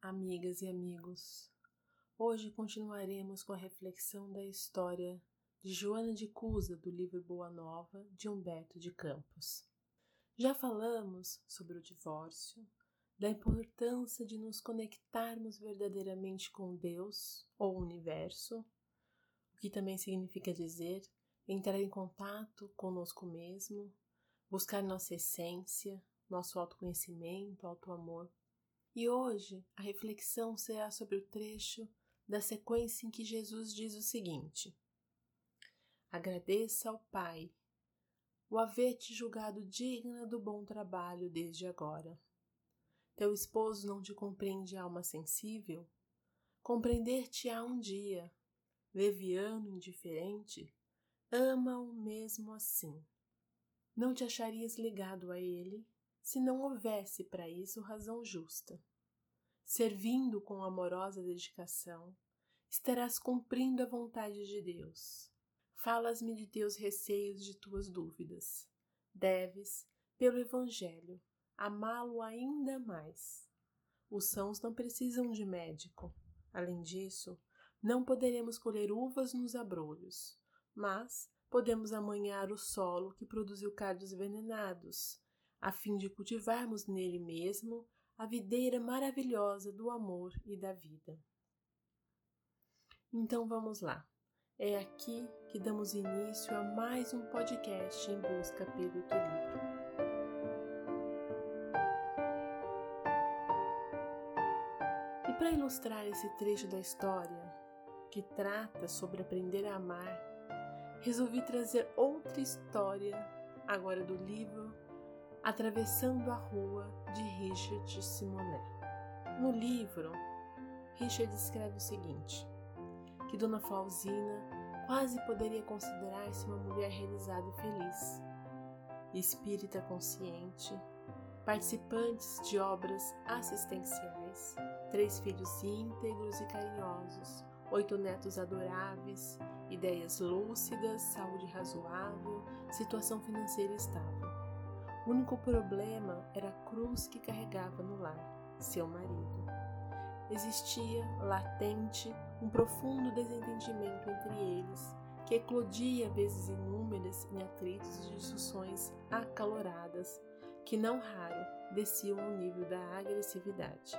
amigas e amigos. Hoje continuaremos com a reflexão da história de Joana de Cusa do livro Boa Nova de Humberto de Campos. Já falamos sobre o divórcio, da importância de nos conectarmos verdadeiramente com Deus ou o universo, o que também significa dizer entrar em contato conosco mesmo, buscar nossa essência, nosso autoconhecimento, autoamor e hoje a reflexão será sobre o trecho da sequência em que Jesus diz o seguinte: Agradeça ao Pai o haver-te julgado digna do bom trabalho desde agora. Teu esposo não te compreende alma sensível? Compreender-te-á um dia, leviano, indiferente, ama-o mesmo assim. Não te acharias ligado a ele se não houvesse para isso razão justa servindo com amorosa dedicação, estarás cumprindo a vontade de Deus. Falas-me de teus receios, de tuas dúvidas. Deves, pelo Evangelho, amá-lo ainda mais. Os sãos não precisam de médico. Além disso, não poderemos colher uvas nos abrolhos, mas podemos amanhar o solo que produziu cardos venenados, a fim de cultivarmos nele mesmo a videira maravilhosa do amor e da vida. Então vamos lá. É aqui que damos início a mais um podcast em busca pelo equilíbrio. E para ilustrar esse trecho da história, que trata sobre aprender a amar, resolvi trazer outra história, agora do livro Atravessando a Rua de Richard Simonet. No livro, Richard escreve o seguinte: que Dona Flausina quase poderia considerar-se uma mulher realizada e feliz, espírita consciente, participantes de obras assistenciais, três filhos íntegros e carinhosos, oito netos adoráveis, ideias lúcidas, saúde razoável, situação financeira estável. O único problema era a cruz que carregava no lar, seu marido. Existia, latente, um profundo desentendimento entre eles, que eclodia vezes inúmeras em atritos e discussões acaloradas, que não raro desciam ao nível da agressividade.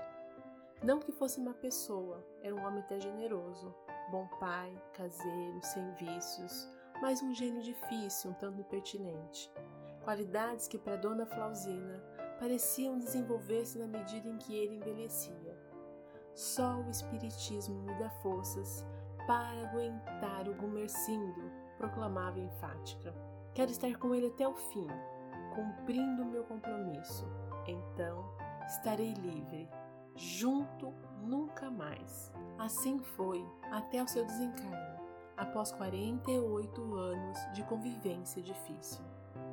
Não que fosse uma pessoa, era um homem até generoso, bom pai, caseiro, sem vícios, mas um gênio difícil, um tanto impertinente qualidades que para Dona Flausina pareciam desenvolver-se na medida em que ele envelhecia. Só o Espiritismo me dá forças para aguentar o Gumercindo, proclamava enfática. Quero estar com ele até o fim, cumprindo o meu compromisso. Então estarei livre, junto nunca mais. Assim foi até o seu desencarne, após 48 anos de convivência difícil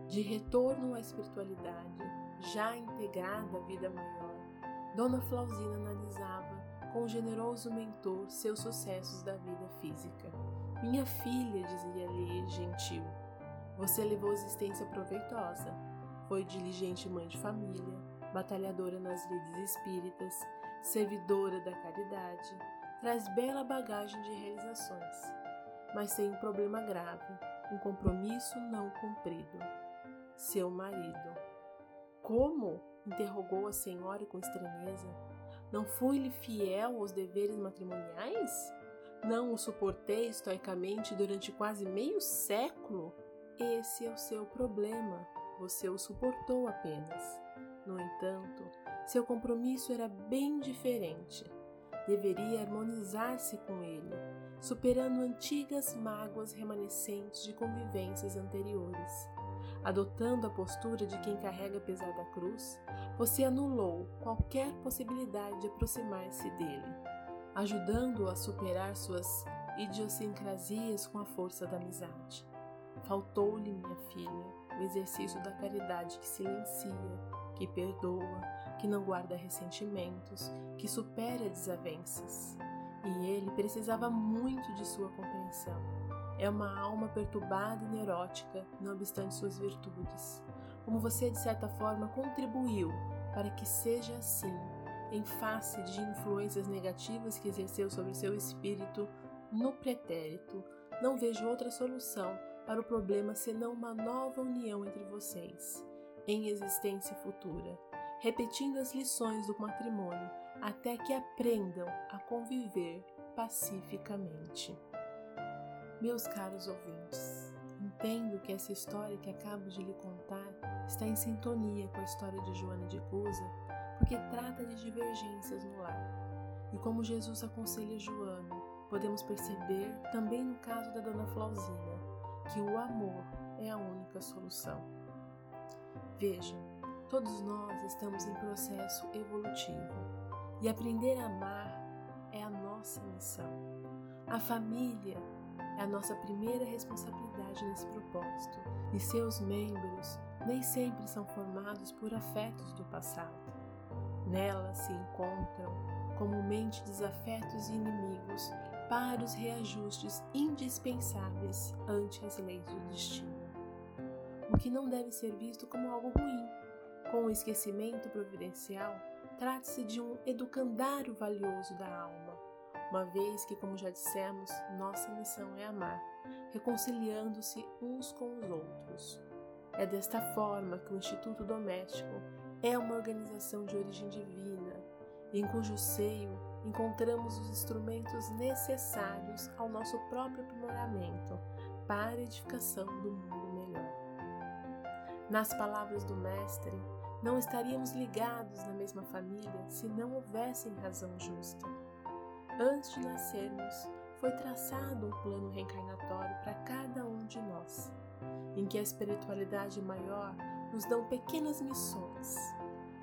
de retorno à espiritualidade, já integrada à vida maior, Dona Flausina analisava com o generoso mentor seus sucessos da vida física. Minha filha, dizia-lhe gentil, você levou existência proveitosa. Foi diligente mãe de família, batalhadora nas lides espíritas, servidora da caridade, traz bela bagagem de realizações, mas tem um problema grave, um compromisso não cumprido seu marido. Como? interrogou a senhora com estranheza. Não fui-lhe fiel aos deveres matrimoniais? Não o suportei estoicamente durante quase meio século? Esse é o seu problema. Você o suportou apenas. No entanto, seu compromisso era bem diferente. Deveria harmonizar-se com ele, superando antigas mágoas remanescentes de convivências anteriores. Adotando a postura de quem carrega a pesada cruz, você anulou qualquer possibilidade de aproximar-se dele, ajudando-o a superar suas idiosincrasias com a força da amizade. Faltou-lhe, minha filha, o exercício da caridade que silencia, que perdoa, que não guarda ressentimentos, que supera desavenças. E ele precisava muito de sua compreensão é uma alma perturbada e neurótica, não obstante suas virtudes. Como você, de certa forma, contribuiu para que seja assim, em face de influências negativas que exerceu sobre seu espírito no pretérito, não vejo outra solução para o problema senão uma nova união entre vocês, em existência futura, repetindo as lições do matrimônio até que aprendam a conviver pacificamente. Meus caros ouvintes, entendo que essa história que acabo de lhe contar está em sintonia com a história de Joana de Cusa, porque trata de divergências no lar. E como Jesus aconselha Joana, podemos perceber também no caso da dona Flausina que o amor é a única solução. Vejam, todos nós estamos em processo evolutivo e aprender a amar é a nossa missão. A família é a nossa primeira responsabilidade nesse propósito e seus membros nem sempre são formados por afetos do passado. Nela se encontram comumente desafetos e inimigos para os reajustes indispensáveis ante as leis do destino. O que não deve ser visto como algo ruim. Com o esquecimento providencial, trata-se de um educandário valioso da alma, uma vez que, como já dissemos, nossa missão é amar, reconciliando-se uns com os outros. É desta forma que o Instituto Doméstico é uma organização de origem divina, em cujo seio encontramos os instrumentos necessários ao nosso próprio aprimoramento para a edificação do mundo melhor. Nas palavras do Mestre, não estaríamos ligados na mesma família se não houvessem razão justa. Antes de nascermos, foi traçado um plano reencarnatório para cada um de nós, em que a espiritualidade maior nos dão pequenas missões.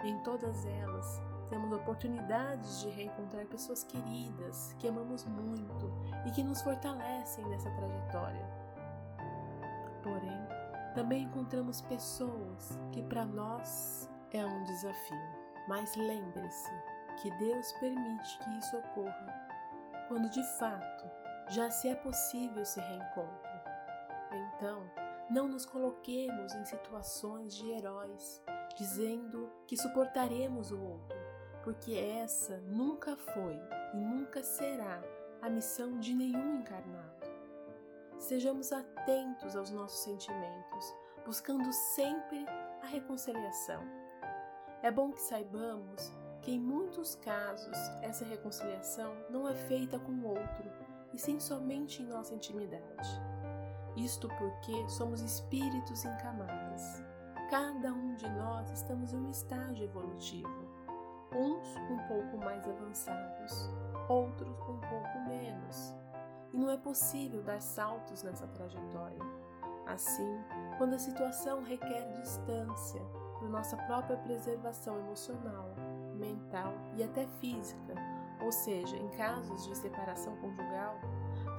Em todas elas, temos oportunidades de reencontrar pessoas queridas, que amamos muito e que nos fortalecem nessa trajetória. Porém, também encontramos pessoas que para nós é um desafio. Mas lembre-se que Deus permite que isso ocorra quando de fato já se é possível esse reencontro. Então, não nos coloquemos em situações de heróis, dizendo que suportaremos o outro porque essa nunca foi e nunca será a missão de nenhum encarnado. Sejamos atentos aos nossos sentimentos, buscando sempre a reconciliação. É bom que saibamos que em muitos casos essa reconciliação não é feita com o outro, e sim somente em nossa intimidade. Isto porque somos espíritos em camadas. Cada um de nós estamos em um estágio evolutivo uns um pouco mais avançados, outros um pouco menos. E não é possível dar saltos nessa trajetória. Assim, quando a situação requer distância para nossa própria preservação emocional, mental e até física, ou seja, em casos de separação conjugal,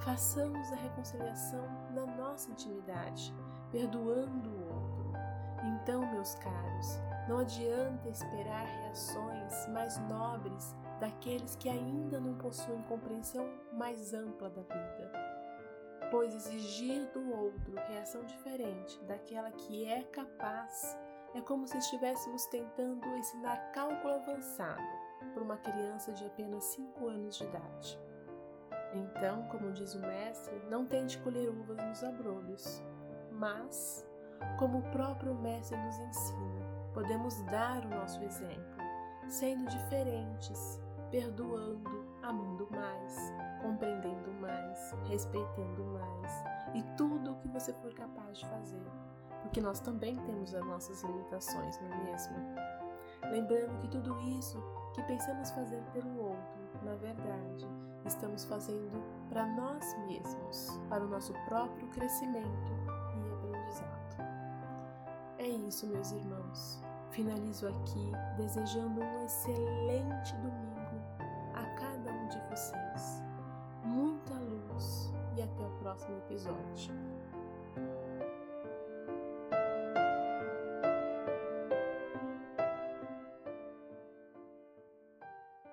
façamos a reconciliação na nossa intimidade, perdoando o outro. Então, meus caros, não adianta esperar reações mais nobres daqueles que ainda não possuem compreensão mais ampla da vida. Pois exigir do outro reação diferente daquela que é capaz é como se estivéssemos tentando ensinar cálculo avançado para uma criança de apenas 5 anos de idade. Então, como diz o mestre, não tente colher uvas nos abrolhos, mas, como o próprio mestre nos ensina, podemos dar o nosso exemplo, sendo diferentes, perdoando, amando mais, compreendendo mais, respeitando mais e tudo o que você for capaz de fazer, porque nós também temos as nossas limitações, não é mesmo? Lembrando que tudo isso que pensamos fazer pelo outro, na verdade, estamos fazendo para nós mesmos, para o nosso próprio crescimento e aprendizado. É isso, meus irmãos. Finalizo aqui desejando um excelente domingo a cada um de vocês. Muita luz e até o próximo episódio.